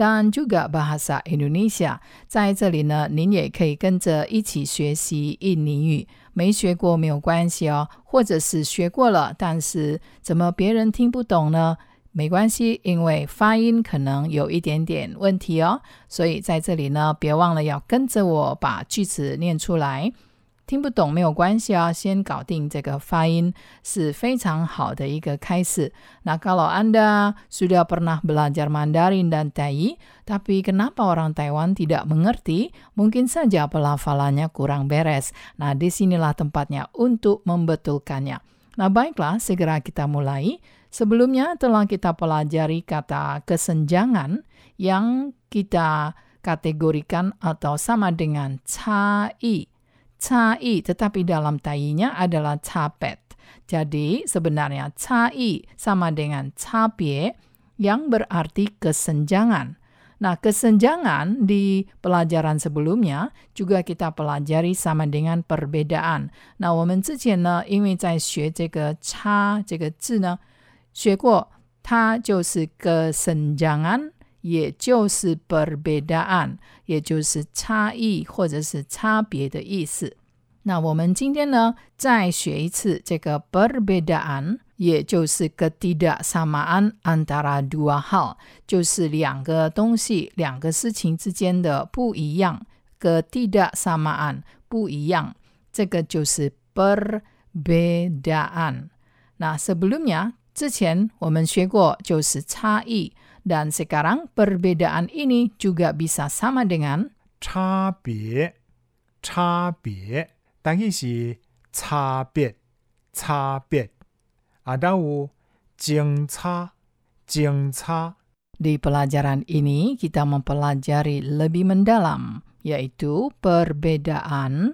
Dan juga bahasa Indonesia. 在这里呢，您也可以跟着一起学习印尼语。没学过没有关系哦，或者是学过了，但是怎么别人听不懂呢？没关系，因为发音可能有一点点问题哦。所以在这里呢，别忘了要跟着我把句子念出来。听不懂没有关系啊，先搞定这个发音是非常好的一个开始。Nah kalau Anda sudah pernah belajar Mandarin dan Tai, tapi kenapa orang Taiwan tidak mengerti? Mungkin saja pelafalannya kurang beres. Nah disinilah tempatnya untuk membetulkannya. Nah baiklah, segera kita mulai. Sebelumnya telah kita pelajari kata kesenjangan yang kita kategorikan atau sama dengan cai. Cai, tetapi dalam tainya adalah capet. Jadi sebenarnya cai sama dengan capie yang berarti kesenjangan. Nah, kesenjangan di pelajaran sebelumnya juga kita pelajari sama dengan perbedaan. Nah, 我们之前呢，因为在学这个“差”这个字呢，学过它就是kesenjangan， 也就是 perbedaan，也就是差异或者是差别的意思。那我们今天呢，再学一次这个 perbedaan，也就是 ketidaksamaan antara dua hal，就是两个东西、两个事情之间的不一样。ketidaksamaan 不一样，这个就是 perbedaan。那 sebelumnya 之前我们学过就是差异。 dan sekarang perbedaan ini juga bisa sama dengan 差别，差别，但意是差别，差别。ada u 精差，精差。 Di pelajaran ini kita mempelajari lebih mendalam, yaitu perbedaan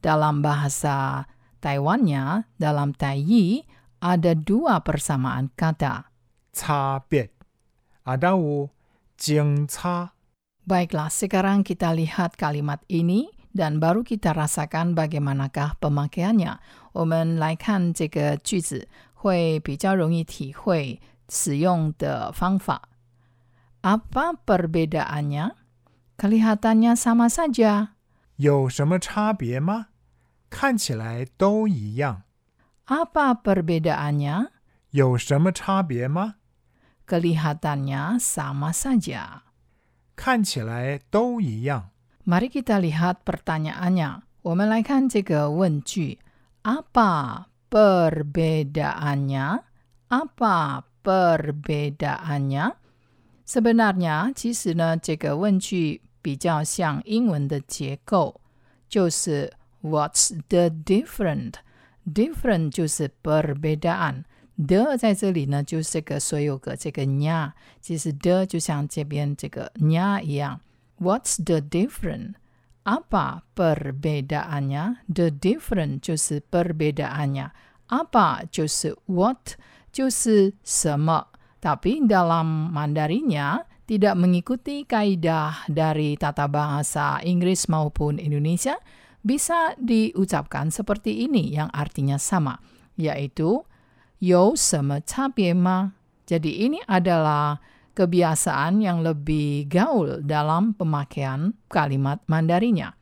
dalam bahasa Taiwannya, dalam Taiyi, ada dua persamaan kata. 差别 ，ada u 精差。 Baiklah, sekarang kita lihat kalimat ini dan baru kita rasakan bagaimanakah pemakaiannya. 我们来看这个句子，会比较容易体会使用的方法。Apa perbedaannya? Kelihatannya sama saja. 有什么差别吗？看起来都一样。 Apa perbedaannya? 有什么差别吗？ Kelihatannya sama saja. 看起来都一样。 Mari kita lihat pertanyaannya. 我们来看这个问句，apa perbedaannya? Apa perbedaannya? Sebenarnya, 其实呢，这个问句比较像英文的结构，就是 What's the different? Different 就是 perbedaan。 的在这里呢，就是这个所有个这个 nya，其实的就像这边这个 nya 一样。What's the different? Apa perbedaannya? The different 就是 perbedaannya. Apa 就是 what 就是什么。Tapi dalam Mandarinnya tidak mengikuti kaidah dari tata bahasa Inggris maupun Indonesia, bisa diucapkan seperti ini yang artinya sama, yaitu 有什么差别吗? Jadi ini adalah kebiasaan yang lebih gaul dalam pemakaian kalimat Mandarinnya.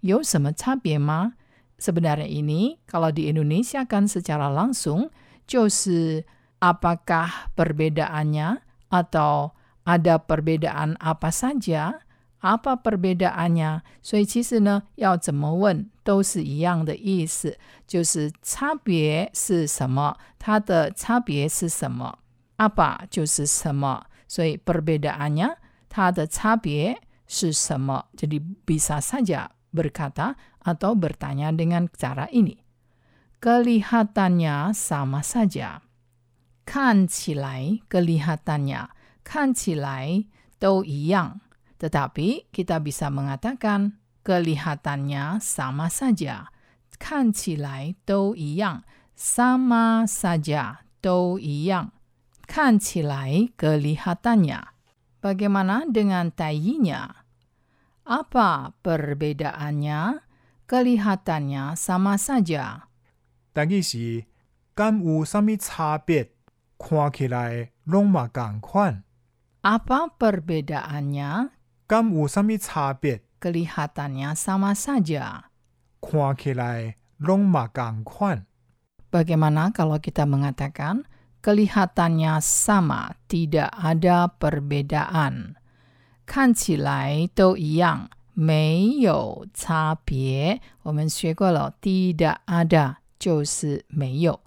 有什么差别吗? Sebenarnya ini kalau di Indonesia kan secara langsung 就是 apakah perbedaannya atau ada perbedaan apa saja? Apa perbedaannya？所以其实呢，要怎么问 都是一样的意思，就是差别是什么？它的差别是什么？apa 就是什么，所以 perbedaannya 它的差别是什么？Jadi bisa saja berkata atau bertanya dengan cara ini. Kelihatannya sama saja. 看起来 kelihatannya 看起来都一样。 Tetapi kita bisa mengatakan kelihatannya sama saja, kan qilai dou yang, sama saja dou yang, kan qilai kelihatannya. Bagaimana dengan tayinya? Apa perbedaannya? Kelihatannya sama saja. Tapi si, kan u sami cabet, kuang kilai long ma gang kuan. Apa perbedaannya? Kan u sami cabet, Kelihatannya sama saja. 看起来拢嘛共款。 Bagaimana kalau kita mengatakan kelihatannya sama, tidak ada perbedaan? 看起来都一样，没有差别。我们学过了，tidak ada 就是没有。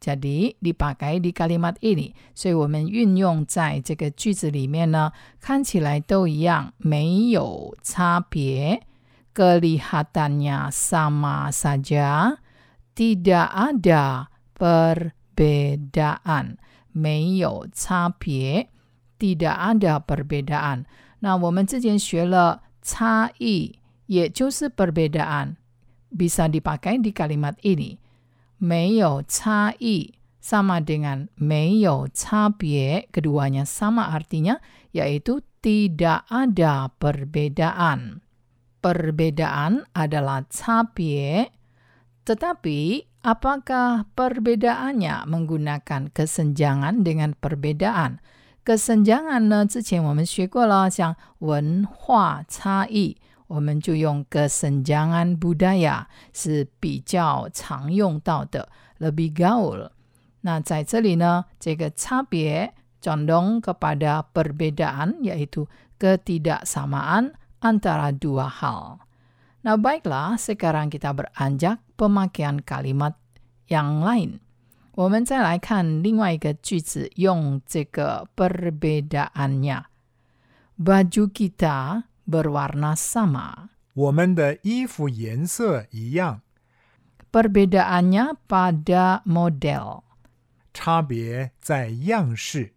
jadi dipakai di kalimat ini，所以我们运用在这个句子里面呢，看起来都一样，没有差别。Kelihatannya sama saja, tidak ada perbedaan，没有差别，tidak ada perbedaan。那我们之前学了差异，也就是 perbedaan，bisa dipakai di kalimat ini。 没有差异 sama dengan 没有差别，keduanya sama artinya yaitu tidak ada perbedaan. Perbedaan adalah 差别 tetapi apakah perbedaannya menggunakan kesenjangan dengan perbedaan? Kesenjangan 呢，之前我们学过了，像文化差异。 我们就用 kesenjangan budaya 是比较常用到的，lebih gaul。那在这里呢，这个差别 condong kepada perbedaan yaitu ketidaksamaan antara dua hal. Nah, baiklah, sekarang kita beranjak pemakaian kalimat yang lain. 我们再来看另外一个句子，用这个 perbedaannya. Baju kita berwarna sama. 我们的衣服颜色一样， Perbedaannya pada model. 差别在样式。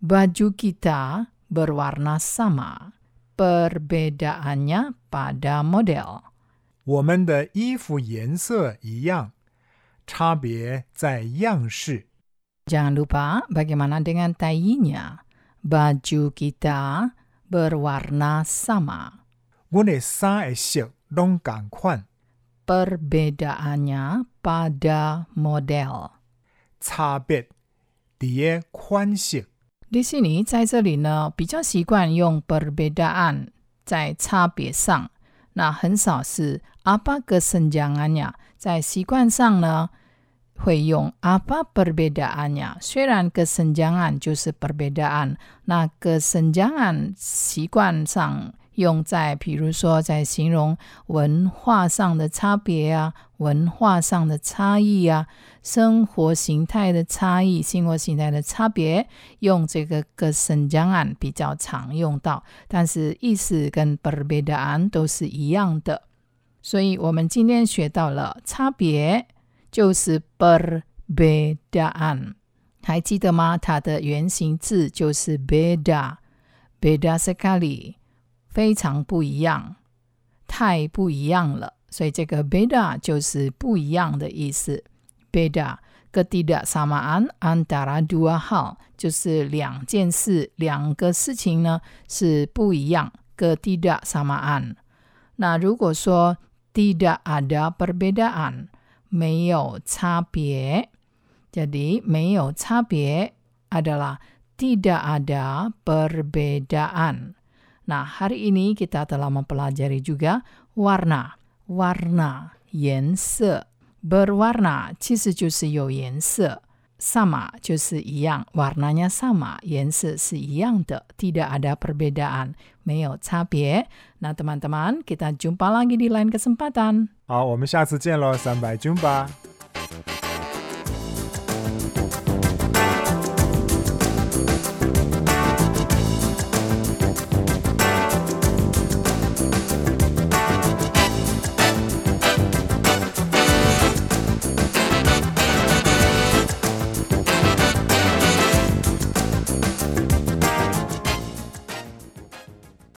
Baju kita berwarna sama. Perbedaannya pada model. 我们的衣服颜色一样，差别在样式。 Jangan lupa bagaimana dengan tayinya. Baju kita berwarna sama. 阮的衫的色拢共款， Perbedaannya pada model. 差别伫个款式。 di sini 在这里呢，比较习惯用 perbedaan 在差别上，那很少是 apa kesenjangannya。在习惯上呢， 会用 apa perbedaannya。虽然 kesenjangan 就是 perbedaan，那 kesenjangan 习惯上用在，比如说在形容文化上的差别啊，文化上的差异啊，生活形态的差异，生活形态的差别，用这个 kesenjangan 比较常用到，但是意思跟 perbedaan 都是一样的。所以我们今天学到了差别 就是 perbedaan，还记得吗？它的原型字就是 beda，beda sekali。非常不一样，太不一样了。所以这个 beda 就是不一样的意思。beda ketidaksamaan antara dua hal 就是两件事、两个事情呢是不一样。ketidaksamaan。那如果说 tidak ada perbedaan 没有差别，jadi 没有差别 adalah tidak ada perbedaan。Nah, hari ini kita telah mempelajari juga warna. Warna, 颜色. Berwarna 其实就是有颜色。 sama 就是一样，warnanya sama，颜色是一样的，tidak ada perbedaan，没有差别。那 teman-teman，kita jumpa lagi di lain kesempatan。好，我们下次见喽，三百军吧。